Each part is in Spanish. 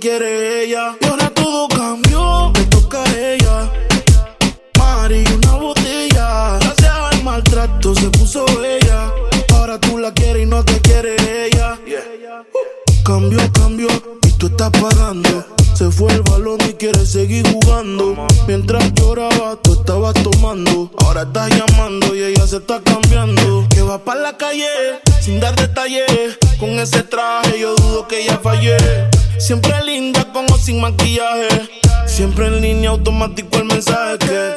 Quiere ella. Y ahora todo cambió, te toca a ella. Mari, una botella. Gracias al maltrato se puso bella. Ahora tú la quieres y no te quiere ella. Uh. Cambió, cambió y tú estás pagando. Se fue el balón y quiere seguir jugando. Mientras lloraba, tú estabas tomando. Ahora estás llamando y ella se está cambiando. Que va para la calle sin dar detalles. Con ese traje yo dudo que ella fallé. Siempre sin maquillaje. Siempre en línea automático el mensaje.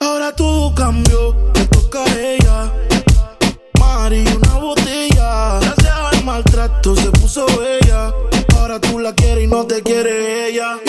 Ahora todo cambió, te toca ella. Mari, una botella. Gracias al maltrato se puso bella. Ahora tú la quieres y no te quiere ella.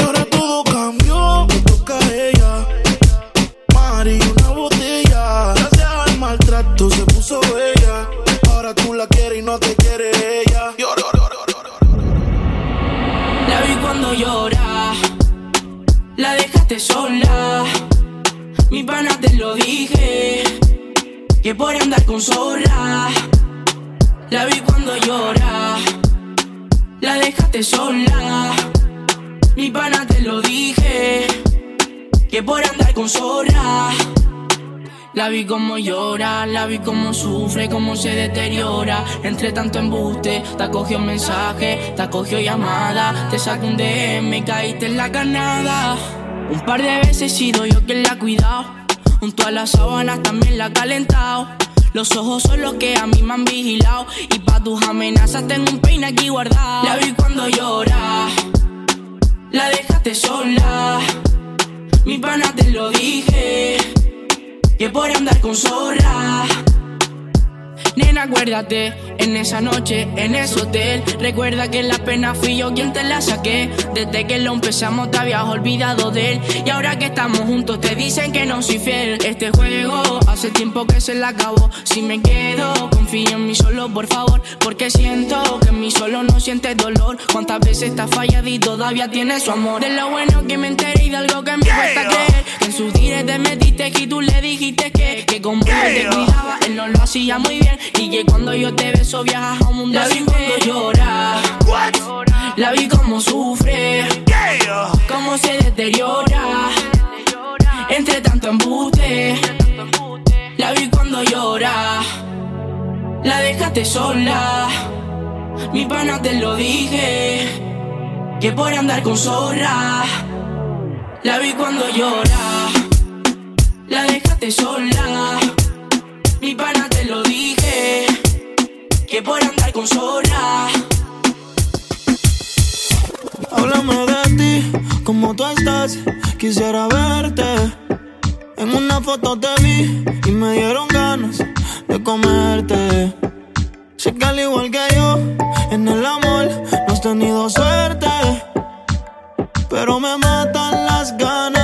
La vi cuando llora, la dejaste sola. Mi pana te lo dije, que por andar con zorra. La vi como llora, la vi como sufre, como se deteriora. Entre tanto embuste, te acogió mensaje, te acogió llamada. Te sacó un DM y caíste en la ganada. Un par de veces he sido yo quien la ha cuidado. Junto a las sábanas también la ha calentado. Los ojos son los que a mí me han vigilado. Y pa' tus amenazas tengo un peine aquí guardado. La vi cuando llora, la dejaste sola. Mi pana te lo dije que por andar con zorra. Nena, acuérdate, en esa noche, en ese hotel. Recuerda que la pena fui yo quien te la saqué. Desde que lo empezamos te habías olvidado de él. Y ahora que estamos juntos te dicen que no soy fiel. Este juego hace tiempo que se la acabó. Si me quedo, confía en mí solo, por favor. Porque siento que en mí solo no sientes dolor. Cuántas veces estás fallado y todavía tienes su amor. De lo bueno que me enteré y de algo que me cuesta creer. Que en sus días te metiste y tú le dijiste que, que como él te cuidaba, él no lo hacía muy bien. Y que cuando yo te beso viajas a un mundo La vi cuando llora, la vi como sufre, cómo se deteriora. Entre tanto embuste, la vi cuando llora, la dejaste sola. Mi pana te lo dije, que por andar con zorra. La vi cuando llora, la dejaste sola. Mi pana te lo dije, que por andar con zorra. Háblame de ti, cómo tú estás, quisiera verte. En una foto te vi y me dieron ganas de comerte. Sé que al igual que yo, en el amor no has tenido suerte. Pero me matan las ganas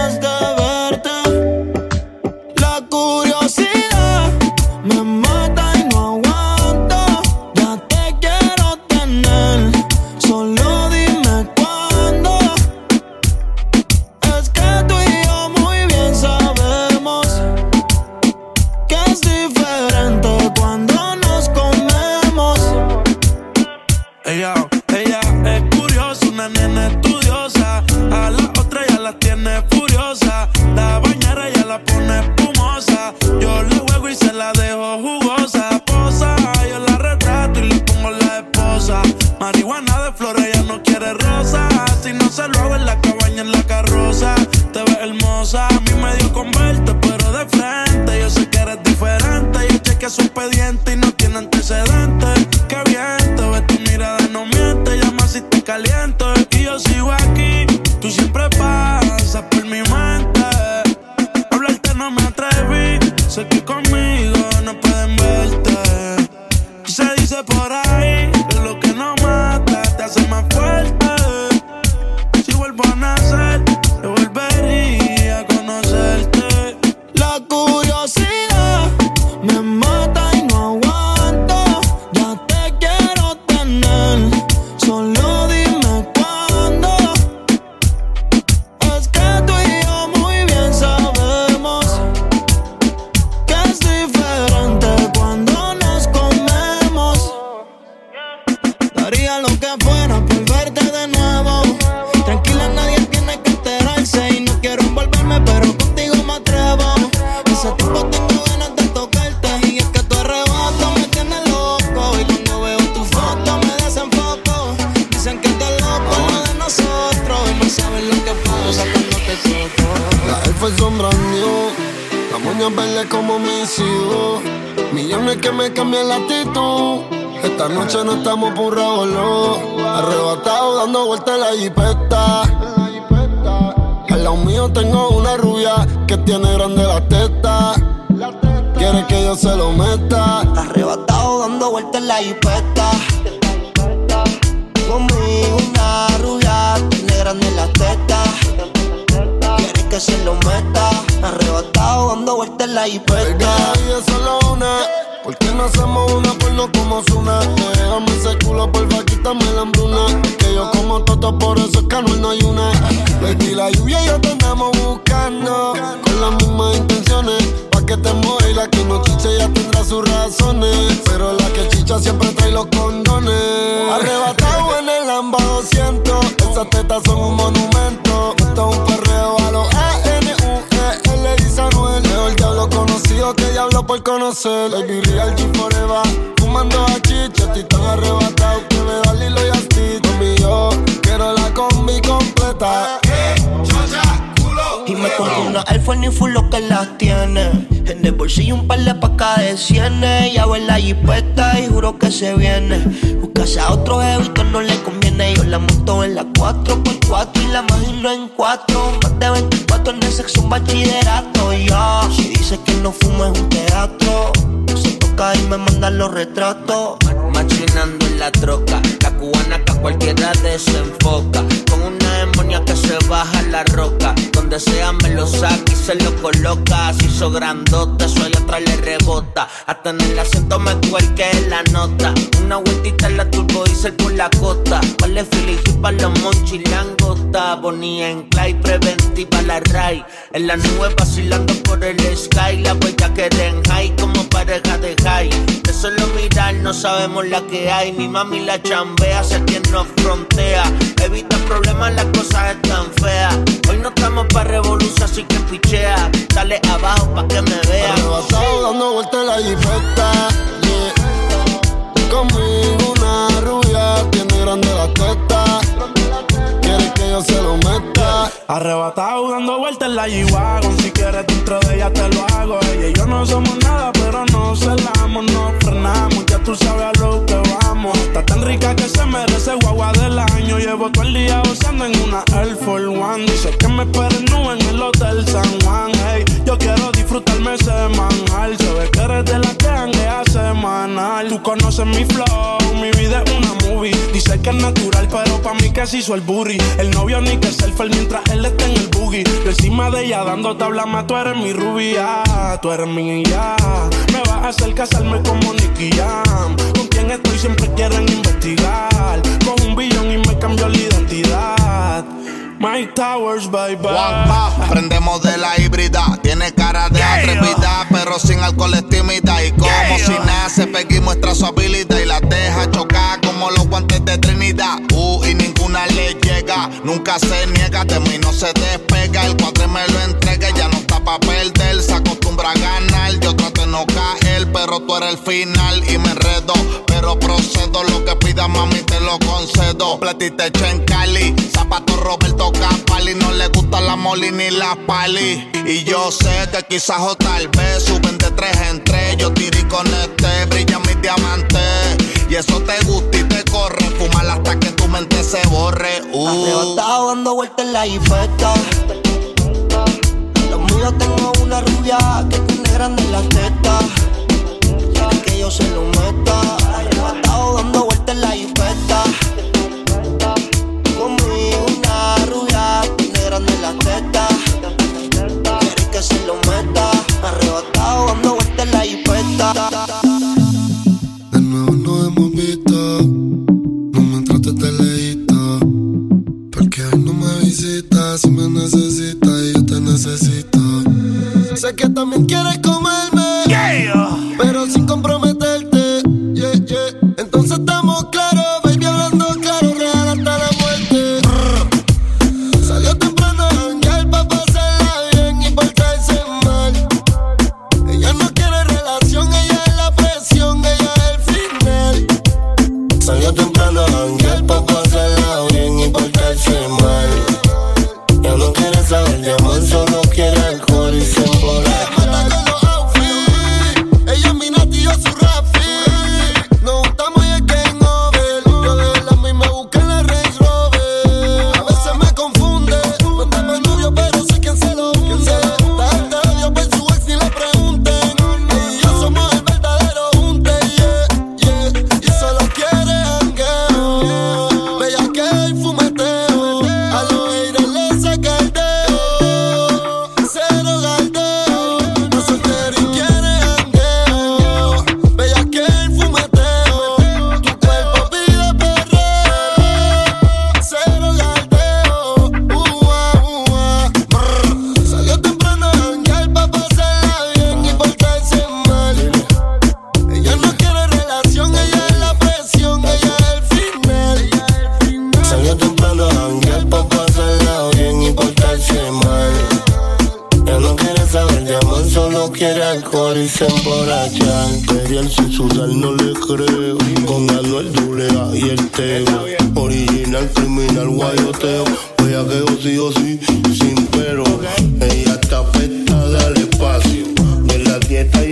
Verde como mis hijos. Millones que me cambian la actitud. Esta noche no estamos por revolú. Arrebatado dando vueltas en la jipeta. Al lado mío tengo una rubia que tiene grande la teta. Quiere que yo se lo meta. Arrebatado dando vueltas en la jipeta. Conmigo una rubia, tiene grande la teta. Que se lo meta. Arrebatado dando vueltas en la vida es solo una. ¿Por qué no hacemos una porno como Zuna? Déjame ese culo, porfa, quítame la hambruna. Que yo como toto, por eso es que no hay una. Baby, la lluvia y yo te andamos buscando. Con las mismas intenciones. Pa' que te mueva y la que no chiche ya tendrá sus razones. Pero la que chicha siempre trae los condones. Arrebatado en el Lamba 200. Esas tetas son conocer. Baby, real G forever. Fumando a chicha, estoy tan arrebatado que me da Lilo y Asti. Mami, yo quiero la combi completa. Y me compro una iPhone y full lo que las tiene. En el bolsillo un par de pacas de cienes. Ya en la jipeta y juro que se viene. Buscase a otro jevito no le conviene. Yo la monto en la 4x4 y la imagino en 4. Más de 24 en el sexo un bachillerato. Dice que no fumo es un teatro. Se toca y me manda los retratos. Machinando en la troca, la cubana que a cualquiera desenfoca. Con una que se baja la roca. Donde sea me lo saca y se lo coloca. Se hizo grandote, suele atrás le rebota. Hasta en el acento me cuelque la nota. Una vueltita en la turbo diesel por la costa. Vale Philly para los monchis langota. Bonía en clay, preventiva la ray. En la nube vacilando por el sky. La huella que den high como pareja de high. De solo mirar no sabemos la que hay. Mi mami la chambea, sé quien nos frontea. Evita problemas, las cosas están feas. Hoy no estamos pa' revolución, así que pichea. Dale abajo pa' que me vea. Arrebatado dando vueltas la jipeta. Yeah. Conmigo una rubia tiene grande la teta. Se lo meta. Arrebatado dando vueltas en la G-Wagon. Si quieres dentro de ella te lo hago. Ella y yo no somos nada, pero no celamos, no frenamos. Ya tú sabes a lo que vamos. Está tan rica que se merece guagua del año. Llevo todo el día usando en una Air Force One. Dice que me esperen no en el Hotel San Juan. Hey, yo quiero disfrutarme semanal. Se ve que eres de la que hanguea semanal. Tú conoces mi flow, mi vida es una movie. Dice que es natural, pero pa' mí que se hizo el. El novio ni que selfie mientras él está en el boogie. Yo encima de ella dando tabla más, tú eres mi rubia, tú eres mi ya. Me vas a hacer casarme como Nicky Jam. Con quien estoy siempre quieren investigar. Con un billón y me cambió la identidad. Mike Towers, bye bye. Prendemos de la híbrida. Tiene cara de atrevida, pero sin alcohol es tímida. Y como si nace, Peggy muestra su habilidad y la deja chocar como los guantes de Trinidad. Uh, y ninguna Nunca se niega, de mí no se despega. El cuadre me lo entrega, ya no está pa' perder. Se acostumbra a ganar, yo trato de no caer. Pero tú eres el final y me enredo. Pero procedo, lo que pida mami te lo concedo. Platita hecha en Cali, zapato Roberto Capali. No le gusta la moli ni la pali. Y yo sé que quizás o tal vez suben de tres en tres. Yo tiré con este, brilla mis diamantes. Y eso te gusta y te corre, fumar hasta que mente se borre. Uh. dando vueltas en la infecta. Los míos tengo una rubia que tiene grande en la testa. Quieren que yo se lo meta. Arrebatado dando vueltas en la infecta.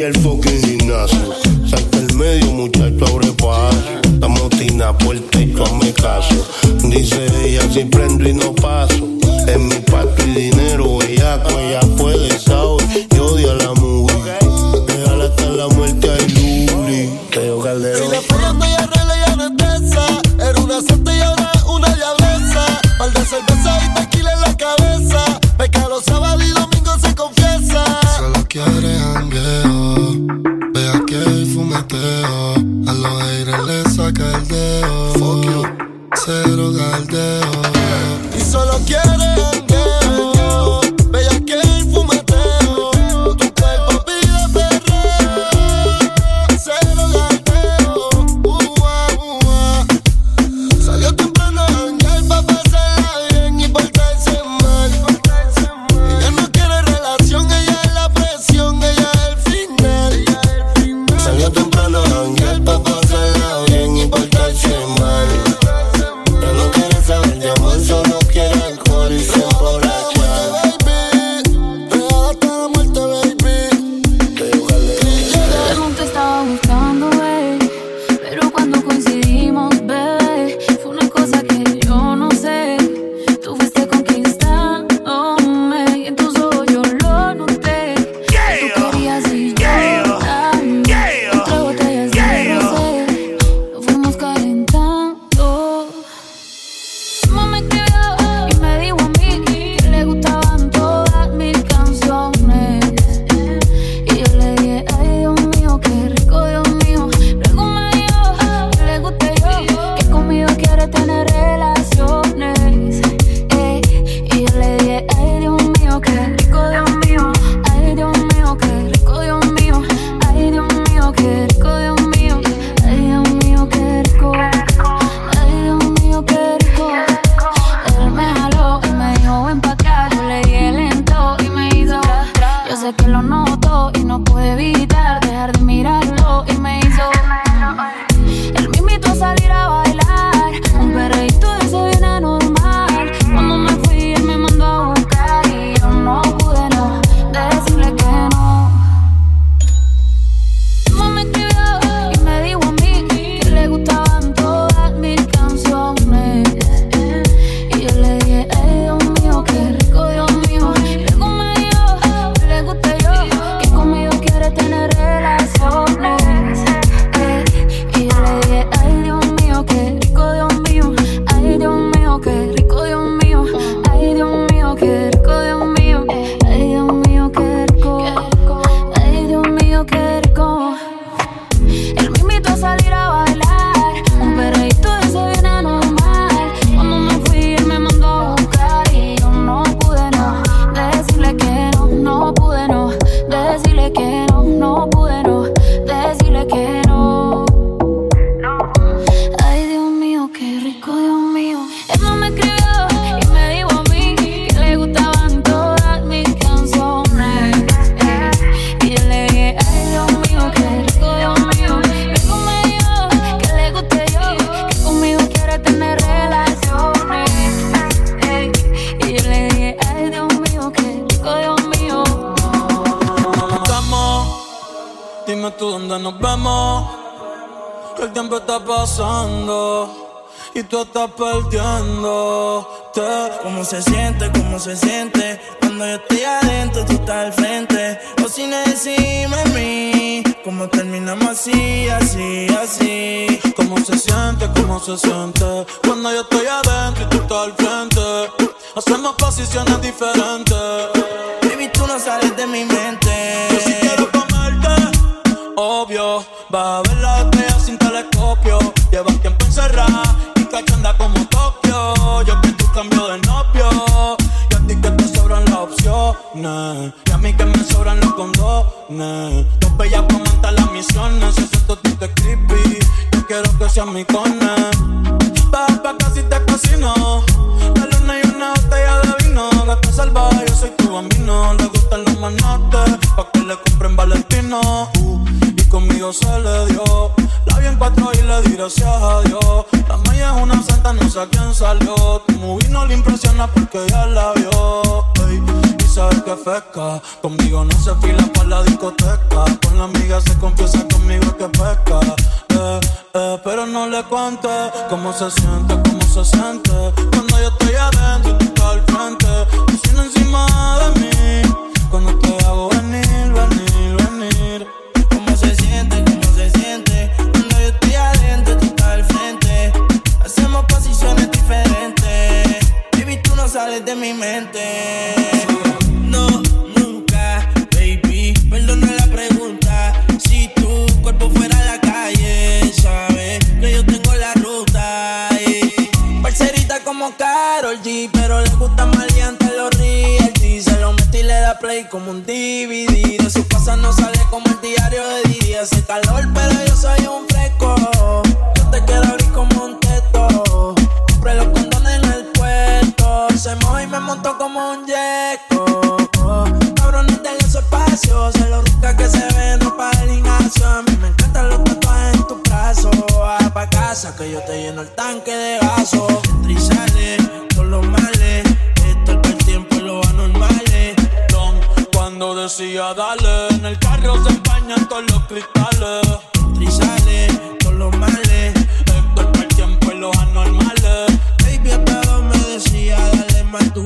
el foco. Tú estás perdiendo. ¿Cómo se siente? ¿Cómo se siente? Cuando yo estoy adentro, tú estás al frente. O si no encima de mí. ¿Cómo terminamos así, así, así? ¿Cómo se siente? ¿Cómo se siente? Cuando yo estoy adentro y tú estás al frente. Hacemos posiciones diferentes. Baby, tú no sales de mi mente. Yo sí quiero comerte, obvio. Va a ver la estrella sin telescopio. Llevas tiempo encerrada cachanda como Tokio. Yo que tú cambio de novio. Y a ti que te sobran las opciones. Y a mí que me sobran los condones. Dos bellas para montar las misiones. Ese totito es creepy. Yo quiero que seas mi cone. Baja pa' casi te casino. La luna y una botella de vino. Gata salvaje, yo soy tu bambino. Le gustan los manates. Pa' que le compren Valentino. Uh, y conmigo se le dio. Y le di gracias a Dios. La maya es una santa, no sé a quién salió. Tu movie no le impresiona porque ya la vio. y sabes que fresca. Conmigo no se fila para la discoteca. Con la amiga se confiesa conmigo que pesca. Eh, eh, pero no le cuente cómo se siente, cómo se siente. Cuando yo estoy adentro y tú estás al frente. Diciendo encima de mí. Cuando te hago sales de mi mente.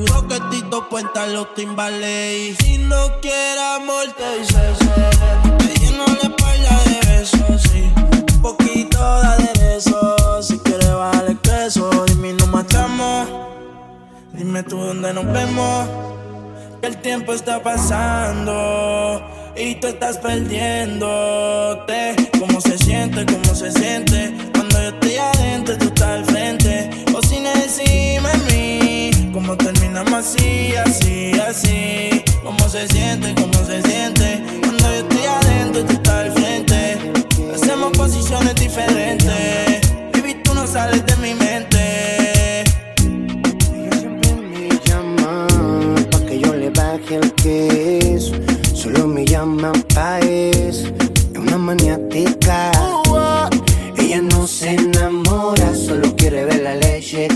Dale más duro que Tito cuenta los timbales. Y Si no quiere amor, te dice. Te lleno la espalda de besos, sí. Un poquito de aderezo. Si quieres bajar el queso, dime y nos matamos. Dime tú dónde nos vemos. Que el tiempo está pasando y tú estás perdiéndote. ¿Cómo se siente? ¿Cómo se siente? Cuando yo estoy adentro, tú estás al frente. O sin encima de mí. ¿Cómo así, así, así? ¿Cómo se siente? ¿Cómo se siente? Cuando yo estoy adentro, tú estás al frente. Hacemos posiciones diferentes. Baby, tú no sales de mi mente. Ella siempre me llama pa' que yo le baje el queso. Solo me llama pa' eso. Es una maniática. Ella no se enamora, solo quiere ver la leche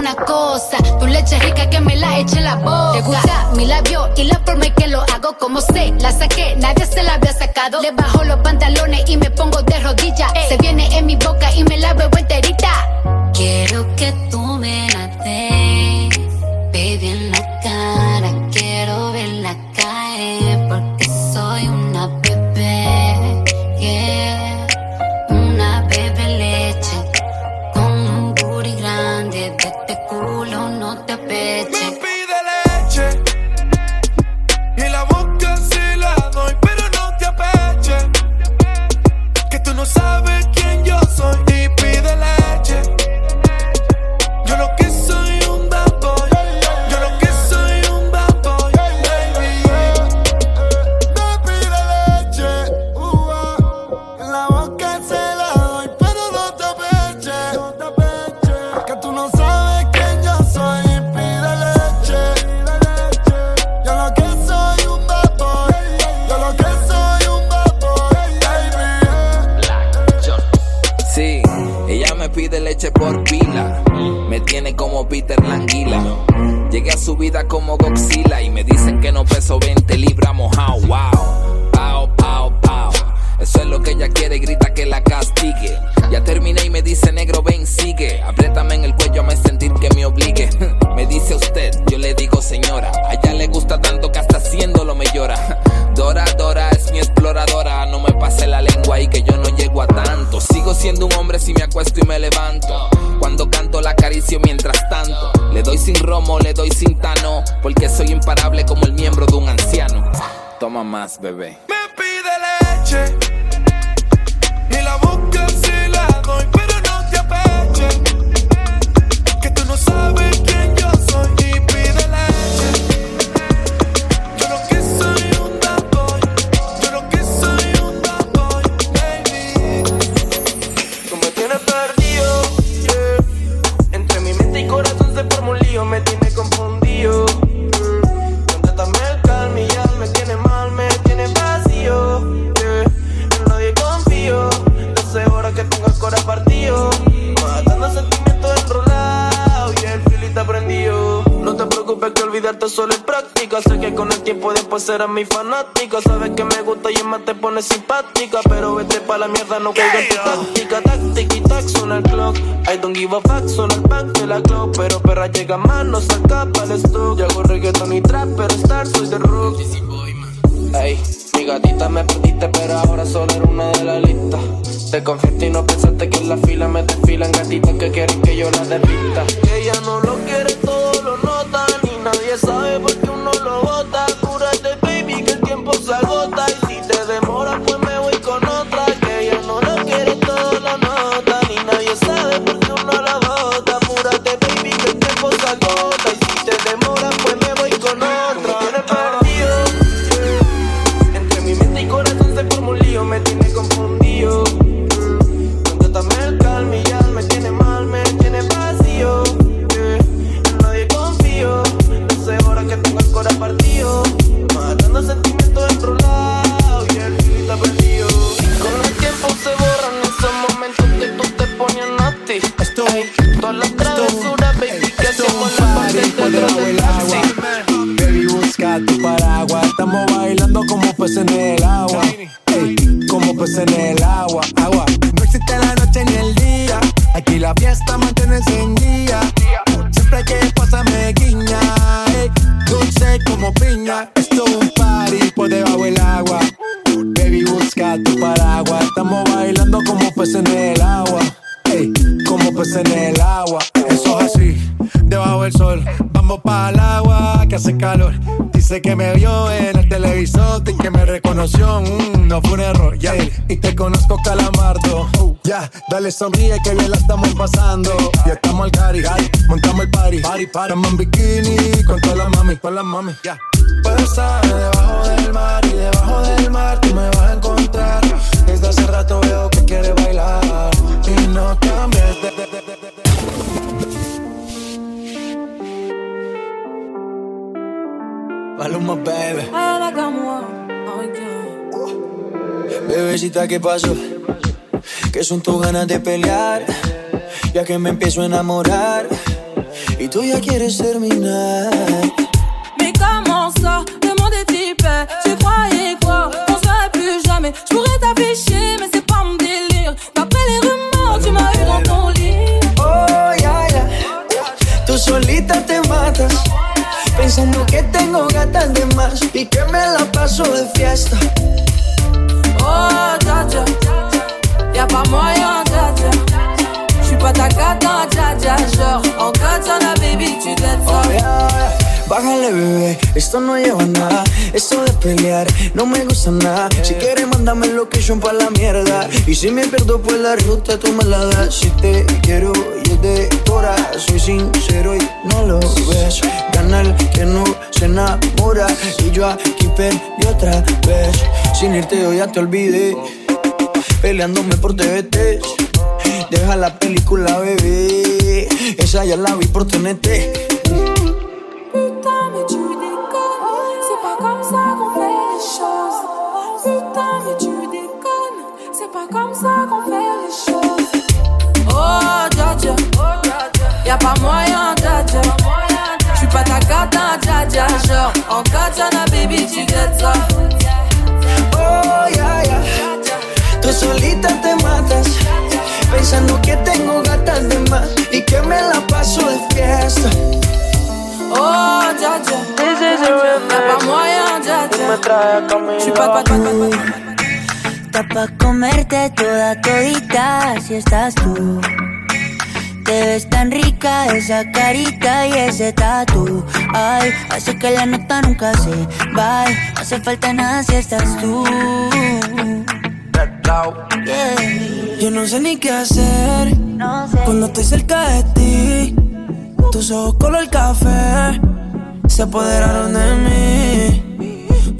una cosa. Tu leche rica que me la eche la boca. Te gusta mi labio y la forma en que lo hago como sé. La saqué, nadie se la había sacado. Le bajo los pantalones y me pongo de rodillas. Se viene en mi boca y me la bebo enterita. Quiero que tú me la des, baby en la Peter Languila. Llegué a su vida como Godzilla y me dicen que no peso 20 serás mi fanática. Sabes que me gusta y es más te pone simpática. Pero vete pa' la mierda, no caigas en tu táctica. Táctica y tac, suena el clock. I don't give a fuck, suena el back de la clock. Pero perra llega más, no saca para el stock. Yo hago reggaeton y trap, pero star soy de rock. Ey, mi gatita me perdiste, pero ahora solo era una de la lista. Te confiaste y no pensaste que en la fila me desfilan gatitas que quieren que yo la desvista. Que ella no lo quiere, todo lo nota. Ni nadie sabe por qué Para el agua que hace calor. Dice que me vio en el televisor y que me reconoció. Mm, no fue un error. Y te conozco, calamardo. Uh, ya, dale sonríe que bien la estamos pasando. Ya estamos al cari, montamos el party. party, party. Estamos en bikini con todas las mami, con las mami. Ya. Estar debajo del mar y debajo del mar tú me vas a encontrar. Desde hace rato veo que quieres bailar y no cambies de- Paloma, baby. Bebecita, ¿qué pasó? que son tus ganas de pelear, ya que me empiezo a enamorar y tú ya quieres terminar. Mais comment ça, est hyper Tu croyais quoi, on serait plus jamais. Je pourrais t'afficher, mais c'est pas mon délire. D'après les rumeurs, tu m'as eu dans ton lit. Oh, ya, ya, tú solita te matas Pensando que tengo gatas de más y que me la paso de fiesta. Oh, dja, y'a pas moyen, dja. J'suis pas ta gata, dja dja. Genre, en katana, baby, tu t'aides ça. Oh, ya, ya. Bájale, bebé, esto no lleva nada. Esto de pelear no me gusta nada. Si quieres, mándame location pa' la mierda. Y si me pierdo, pues la ruta tú me la das. Si te quiero y es de cora, soy sincero y no lo ves. Gana el que no se enamora. Y yo aquí perdí otra vez. Sin irte, yo ya te olvidé. Peleándome por TVT. Deja la película, bebé. Esa ya la vi por TNT. Pas moyen, dja. J'suis pas ta gata, dja dja. Genre, en katana, baby, tu get ça. Oh, ya, ya. Tú solita te matas. Pensando que tengo gatas de más y que me la paso de fiesta. Oh, pas moyen, dja dja. J'suis pas, pas, pas, pas, pas. Está pa' comerte toda todita si estás tú. Te ves tan rica esa carita y ese tatu. Ay, hace que la nota nunca se va. No hace falta nada si estás tú. Yeah. Yo no sé ni qué hacer No sé. cuando estoy cerca de ti. Tus ojos color café se apoderaron de mí.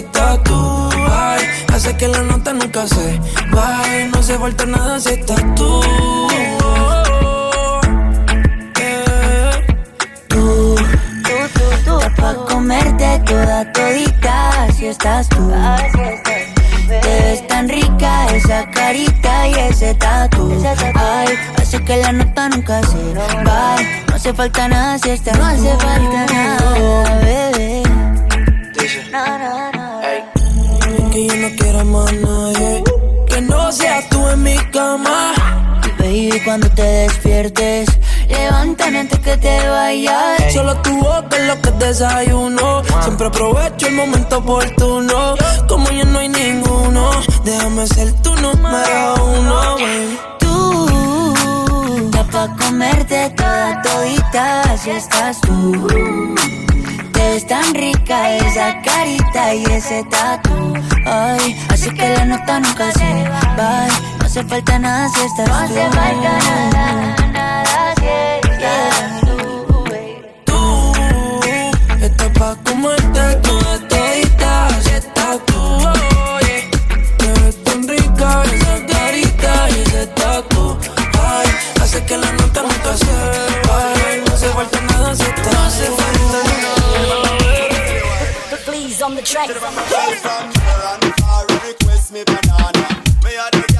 ese tatu. Ay, hace que la nota nunca se vaya. No se falta nada si estás tú. Tú, tú, tú, tú, pa' comerte toda todita, así estás tú. Estás Te ves tan rica esa carita y ese tatu. Ay, hace que la nota nunca se va. No hace falta nada si estás No hace falta nada, bebé. Cuando te despiertes, levántame antes que te vayas. Solo tu boca es lo que desayuno. Siempre aprovecho el momento oportuno. Como ya no hay ninguno, déjame ser tu número uno. baby. Tú, está pa' comerte toda todita, así estás tú. Te ves tan rica esa carita y ese tatu. Ay, así que la nota nunca se va. No hace falta nada si estás tú. No hace falta nada, nada si estás tú. Tú estás pa' comerte toda todita, así estás tú. oye. Te ves tan rica esa carita y ese tatu. Ay, hace que la nota nunca se vaya. No hace falta nada si estás No hace falta nada. Please on the track. request me banana. Me a the